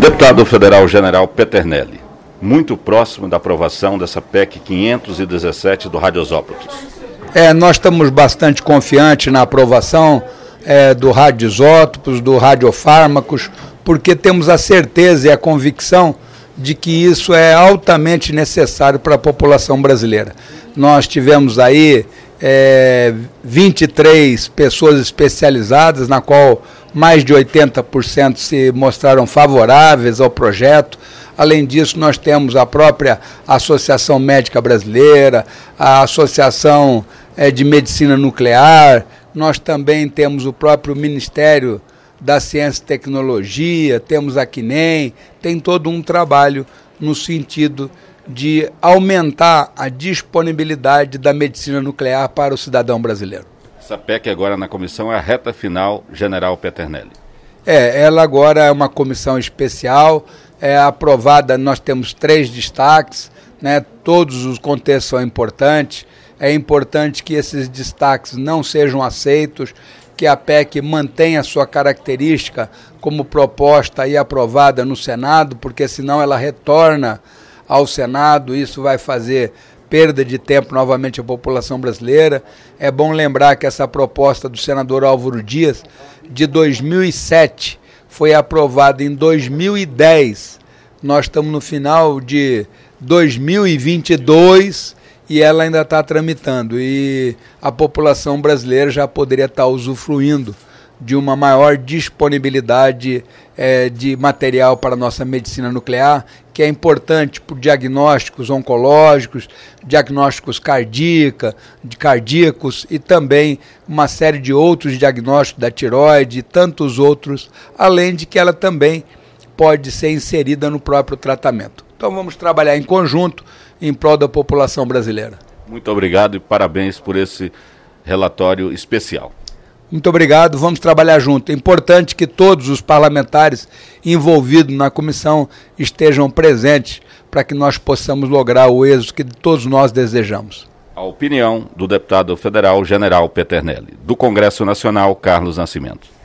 Deputado Federal General Peternelli, muito próximo da aprovação dessa PEC 517 do Radiosópolis. É, nós estamos bastante confiantes na aprovação é, do radiosótopos, do radiofármacos, porque temos a certeza e a convicção de que isso é altamente necessário para a população brasileira. Nós tivemos aí é, 23 pessoas especializadas, na qual mais de 80% se mostraram favoráveis ao projeto. Além disso, nós temos a própria Associação Médica Brasileira, a Associação é, de Medicina Nuclear, nós também temos o próprio Ministério da Ciência e Tecnologia, temos a CNEM, tem todo um trabalho no sentido de aumentar a disponibilidade da medicina nuclear para o cidadão brasileiro. Essa PEC agora na comissão é a reta final, General Peternelli. É, ela agora é uma comissão especial, é aprovada, nós temos três destaques, né, todos os contextos são importantes, é importante que esses destaques não sejam aceitos, que a PEC mantenha sua característica como proposta e aprovada no Senado, porque senão ela retorna ao Senado, isso vai fazer perda de tempo novamente à população brasileira. É bom lembrar que essa proposta do senador Álvaro Dias, de 2007, foi aprovada em 2010. Nós estamos no final de 2022 e ela ainda está tramitando. E a população brasileira já poderia estar usufruindo de uma maior disponibilidade é, de material para a nossa medicina nuclear, que é importante por diagnósticos oncológicos, diagnósticos cardíaca, de cardíacos e também uma série de outros diagnósticos da tiroide e tantos outros, além de que ela também pode ser inserida no próprio tratamento. Então vamos trabalhar em conjunto em prol da população brasileira. Muito obrigado e parabéns por esse relatório especial. Muito obrigado, vamos trabalhar junto. É importante que todos os parlamentares envolvidos na comissão estejam presentes para que nós possamos lograr o êxito que todos nós desejamos. A opinião do deputado federal General Peternelli, do Congresso Nacional, Carlos Nascimento.